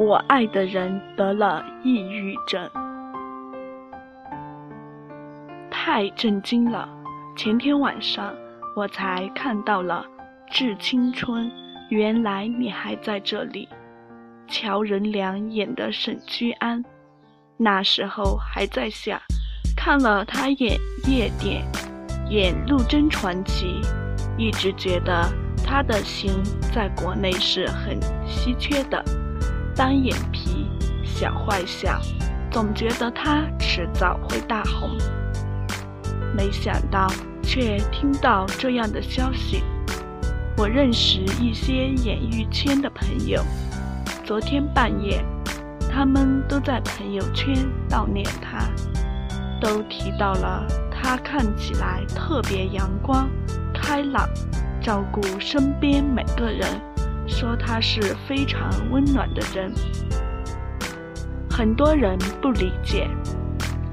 我爱的人得了抑郁症，太震惊了！前天晚上我才看到了《致青春》，原来你还在这里。乔任梁演的沈居安，那时候还在想，看了他演《夜店》，演《陆贞传奇》，一直觉得他的型在国内是很稀缺的。单眼皮，小坏笑，总觉得他迟早会大红。没想到，却听到这样的消息。我认识一些演艺圈的朋友，昨天半夜，他们都在朋友圈悼念他，都提到了他看起来特别阳光、开朗，照顾身边每个人。说他是非常温暖的人，很多人不理解，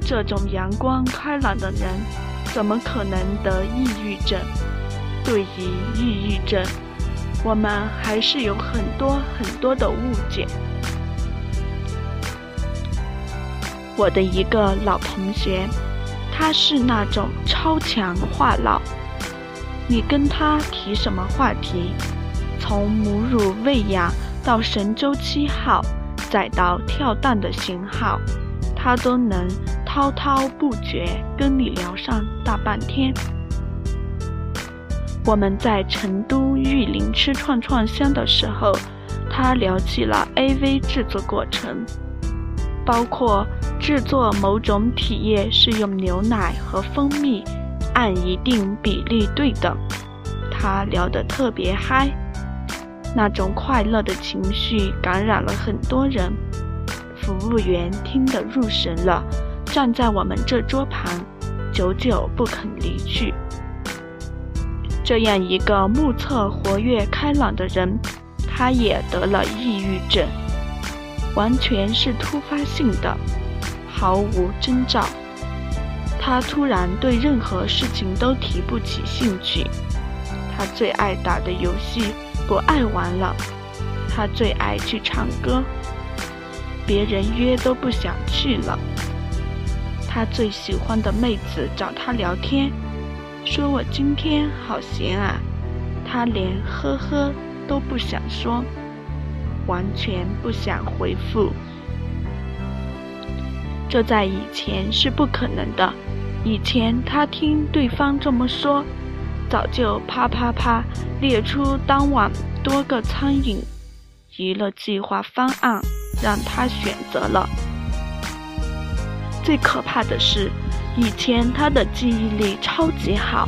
这种阳光开朗的人怎么可能得抑郁症？对于抑郁症，我们还是有很多很多的误解。我的一个老同学，他是那种超强话痨，你跟他提什么话题？从母乳喂养到神舟七号，再到跳弹的型号，他都能滔滔不绝跟你聊上大半天。我们在成都玉林吃串串香的时候，他聊起了 AV 制作过程，包括制作某种体液是用牛奶和蜂蜜按一定比例对等，他聊得特别嗨。那种快乐的情绪感染了很多人，服务员听得入神了，站在我们这桌旁，久久不肯离去。这样一个目测活跃开朗的人，他也得了抑郁症，完全是突发性的，毫无征兆。他突然对任何事情都提不起兴趣，他最爱打的游戏。不爱玩了，他最爱去唱歌，别人约都不想去了。他最喜欢的妹子找他聊天，说我今天好闲啊，他连呵呵都不想说，完全不想回复。这在以前是不可能的，以前他听对方这么说。早就啪啪啪列出当晚多个苍蝇娱乐计划方案，让他选择了。最可怕的是，以前他的记忆力超级好，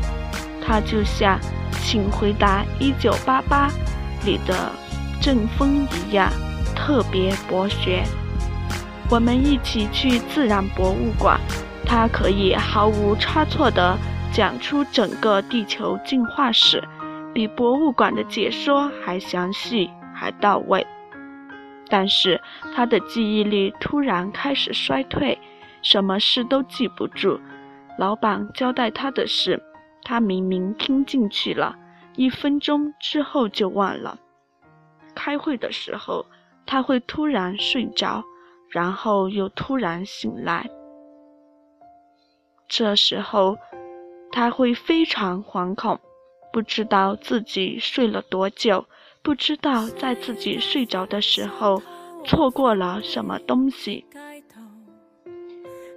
他就像《请回答一九八八》里的郑风一样，特别博学。我们一起去自然博物馆，他可以毫无差错的。讲出整个地球进化史，比博物馆的解说还详细还到位。但是他的记忆力突然开始衰退，什么事都记不住。老板交代他的事，他明明听进去了，一分钟之后就忘了。开会的时候，他会突然睡着，然后又突然醒来。这时候。他会非常惶恐，不知道自己睡了多久，不知道在自己睡着的时候错过了什么东西。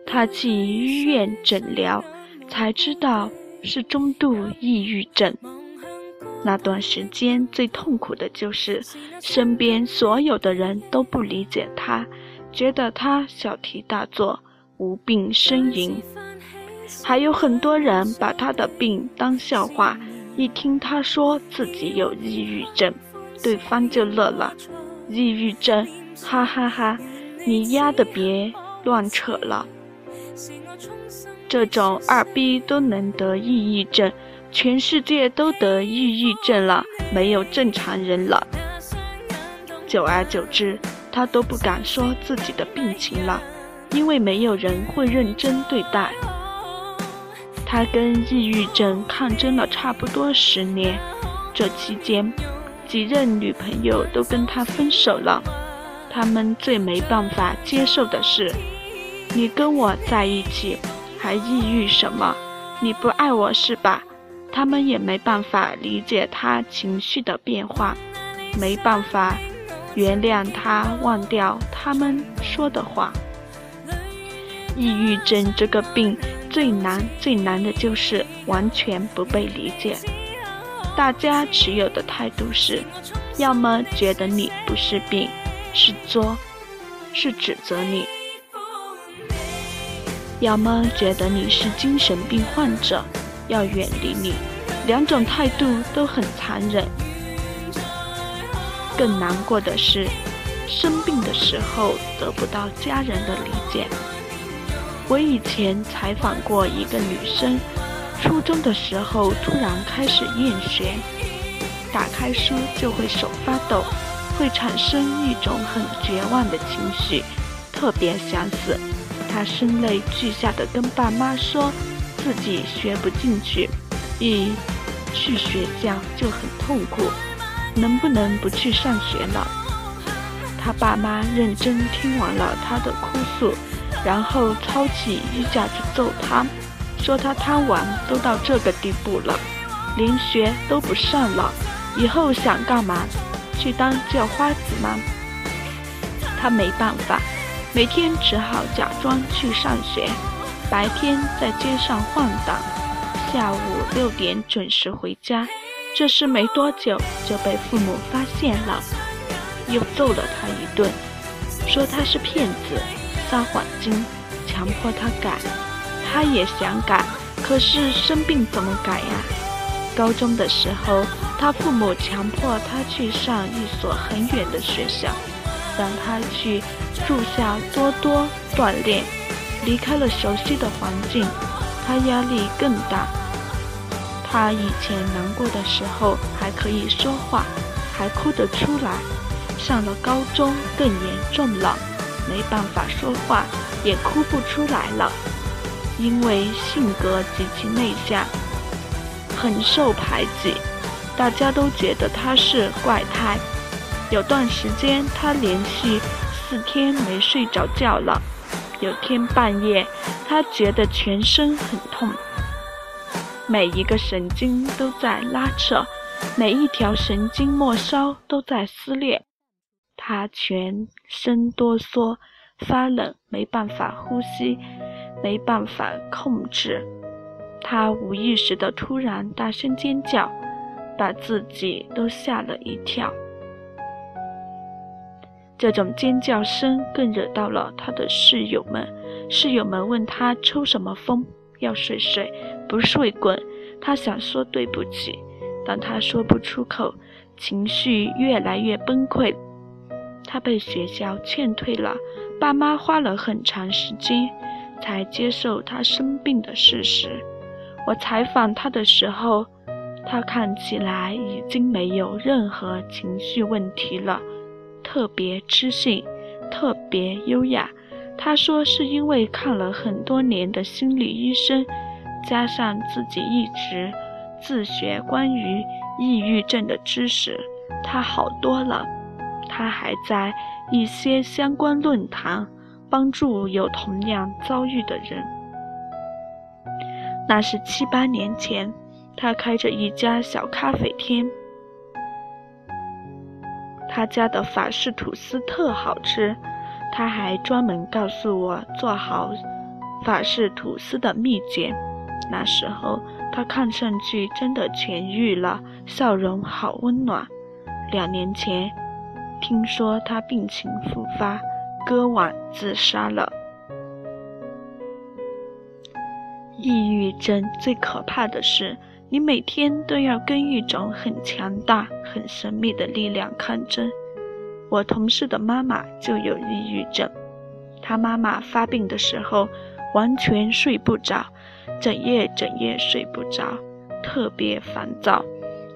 他去医院诊疗，才知道是中度抑郁症。那段时间最痛苦的就是身边所有的人都不理解他，觉得他小题大做，无病呻吟。还有很多人把他的病当笑话，一听他说自己有抑郁症，对方就乐了。抑郁症，哈哈哈！你丫的别乱扯了。这种二逼都能得抑郁症，全世界都得抑郁症了，没有正常人了。久而久之，他都不敢说自己的病情了，因为没有人会认真对待。他跟抑郁症抗争了差不多十年，这期间，几任女朋友都跟他分手了，他们最没办法接受的是，你跟我在一起，还抑郁什么？你不爱我是吧？他们也没办法理解他情绪的变化，没办法原谅他忘掉他们说的话。抑郁症这个病最难最难的就是完全不被理解。大家持有的态度是，要么觉得你不是病。是作，是指责你；要么觉得你是精神病患者，要远离你。两种态度都很残忍。更难过的是，生病的时候得不到家人的理解。我以前采访过一个女生，初中的时候突然开始厌学，打开书就会手发抖。会产生一种很绝望的情绪，特别想死。她声泪俱下的跟爸妈说，自己学不进去，一去学校就很痛苦，能不能不去上学了？他爸妈认真听完了他的哭诉，然后抄起衣架子揍他，说他贪玩都到这个地步了，连学都不上了，以后想干嘛？去当叫花子吗？他没办法，每天只好假装去上学，白天在街上晃荡，下午六点准时回家。这事没多久就被父母发现了，又揍了他一顿，说他是骗子、撒谎精，强迫他改。他也想改，可是生病怎么改呀？高中的时候。他父母强迫他去上一所很远的学校，让他去住校多多锻炼。离开了熟悉的环境，他压力更大。他以前难过的时候还可以说话，还哭得出来。上了高中更严重了，没办法说话，也哭不出来了，因为性格极其内向，很受排挤。大家都觉得他是怪胎。有段时间，他连续四天没睡着觉了。有天半夜，他觉得全身很痛，每一个神经都在拉扯，每一条神经末梢都在撕裂。他全身哆嗦、发冷，没办法呼吸，没办法控制。他无意识的突然大声尖叫。把自己都吓了一跳。这种尖叫声更惹到了他的室友们。室友们问他抽什么风，要睡睡，不睡滚。他想说对不起，但他说不出口，情绪越来越崩溃。他被学校劝退了，爸妈花了很长时间才接受他生病的事实。我采访他的时候。他看起来已经没有任何情绪问题了，特别知性，特别优雅。他说是因为看了很多年的心理医生，加上自己一直自学关于抑郁症的知识，他好多了。他还在一些相关论坛帮助有同样遭遇的人。那是七八年前。他开着一家小咖啡厅，他家的法式吐司特好吃。他还专门告诉我做好法式吐司的秘诀。那时候他看上去真的痊愈了，笑容好温暖。两年前，听说他病情复发，割腕自杀了。抑郁症最可怕的是。你每天都要跟一种很强大、很神秘的力量抗争。我同事的妈妈就有抑郁症，她妈妈发病的时候完全睡不着，整夜整夜睡不着，特别烦躁。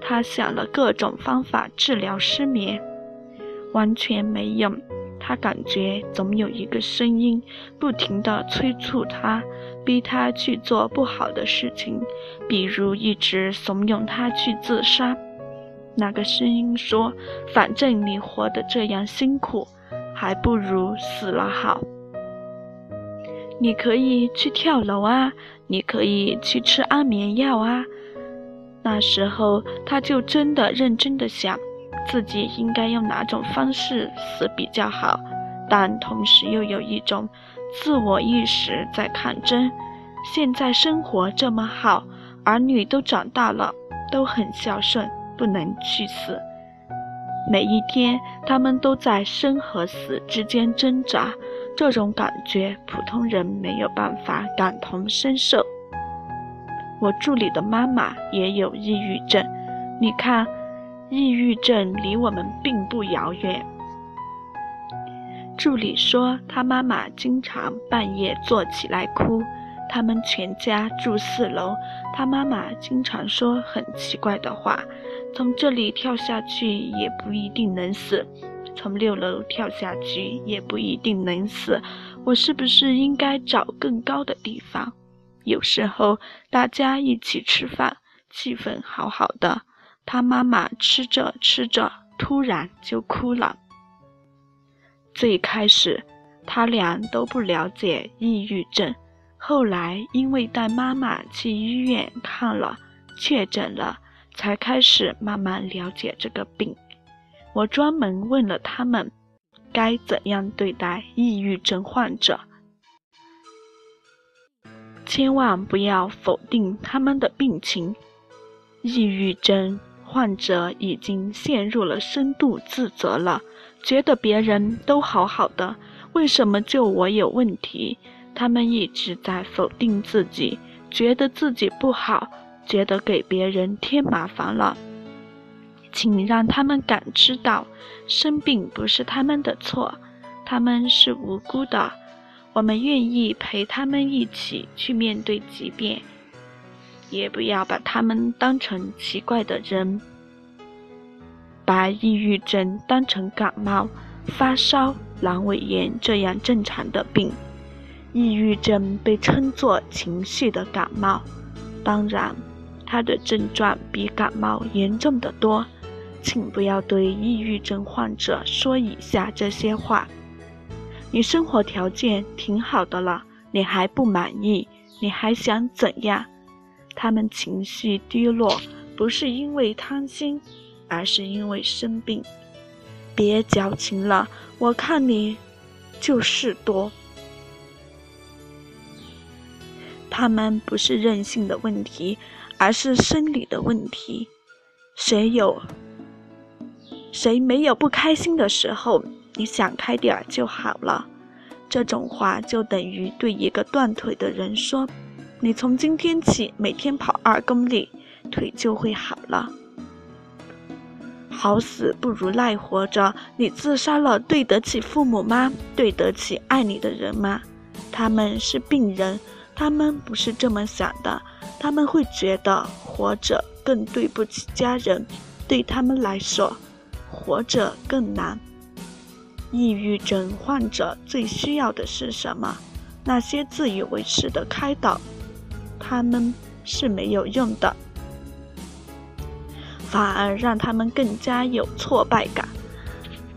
她想了各种方法治疗失眠，完全没用。他感觉总有一个声音不停地催促他。逼他去做不好的事情，比如一直怂恿他去自杀。那个声音说：“反正你活得这样辛苦，还不如死了好。你可以去跳楼啊，你可以去吃安眠药啊。那时候，他就真的认真的想，自己应该用哪种方式死比较好，但同时又有一种自我意识在抗争。现在生活这么好，儿女都长大了，都很孝顺，不能去死。每一天，他们都在生和死之间挣扎。这种感觉，普通人没有办法感同身受。我助理的妈妈也有抑郁症，你看，抑郁症离我们并不遥远。助理说，他妈妈经常半夜坐起来哭。他们全家住四楼，他妈妈经常说很奇怪的话：“从这里跳下去也不一定能死。”从六楼跳下去也不一定能死，我是不是应该找更高的地方？有时候大家一起吃饭，气氛好好的，他妈妈吃着吃着突然就哭了。最开始他俩都不了解抑郁症，后来因为带妈妈去医院看了，确诊了，才开始慢慢了解这个病。我专门问了他们，该怎样对待抑郁症患者。千万不要否定他们的病情。抑郁症患者已经陷入了深度自责了，觉得别人都好好的，为什么就我有问题？他们一直在否定自己，觉得自己不好，觉得给别人添麻烦了。请让他们感知到，生病不是他们的错，他们是无辜的。我们愿意陪他们一起去面对疾病，也不要把他们当成奇怪的人，把抑郁症当成感冒、发烧、阑尾炎这样正常的病。抑郁症被称作情绪的感冒，当然，它的症状比感冒严重的多。请不要对抑郁症患者说以下这些话：你生活条件挺好的了，你还不满意？你还想怎样？他们情绪低落，不是因为贪心，而是因为生病。别矫情了，我看你就是多。他们不是任性的问题，而是生理的问题。谁有？谁没有不开心的时候？你想开点儿就好了。这种话就等于对一个断腿的人说：“你从今天起每天跑二公里，腿就会好了。”好死不如赖活着。你自杀了，对得起父母吗？对得起爱你的人吗？他们是病人，他们不是这么想的。他们会觉得活着更对不起家人，对他们来说。活着更难。抑郁症患者最需要的是什么？那些自以为是的开导，他们是没有用的，反而让他们更加有挫败感。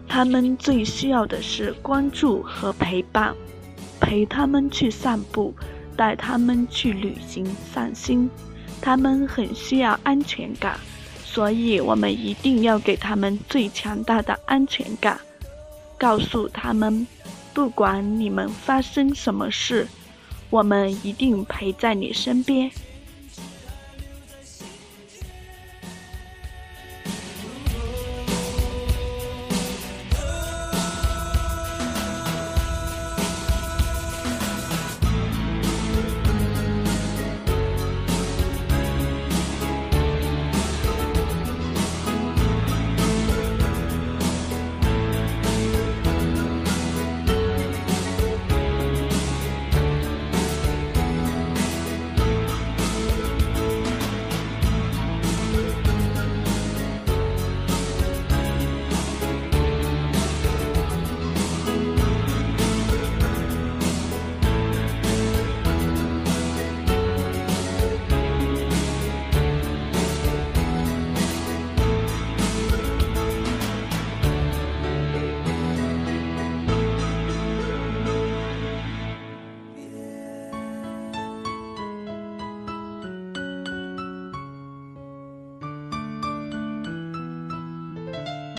他们最需要的是关注和陪伴，陪他们去散步，带他们去旅行散心。他们很需要安全感。所以，我们一定要给他们最强大的安全感，告诉他们，不管你们发生什么事，我们一定陪在你身边。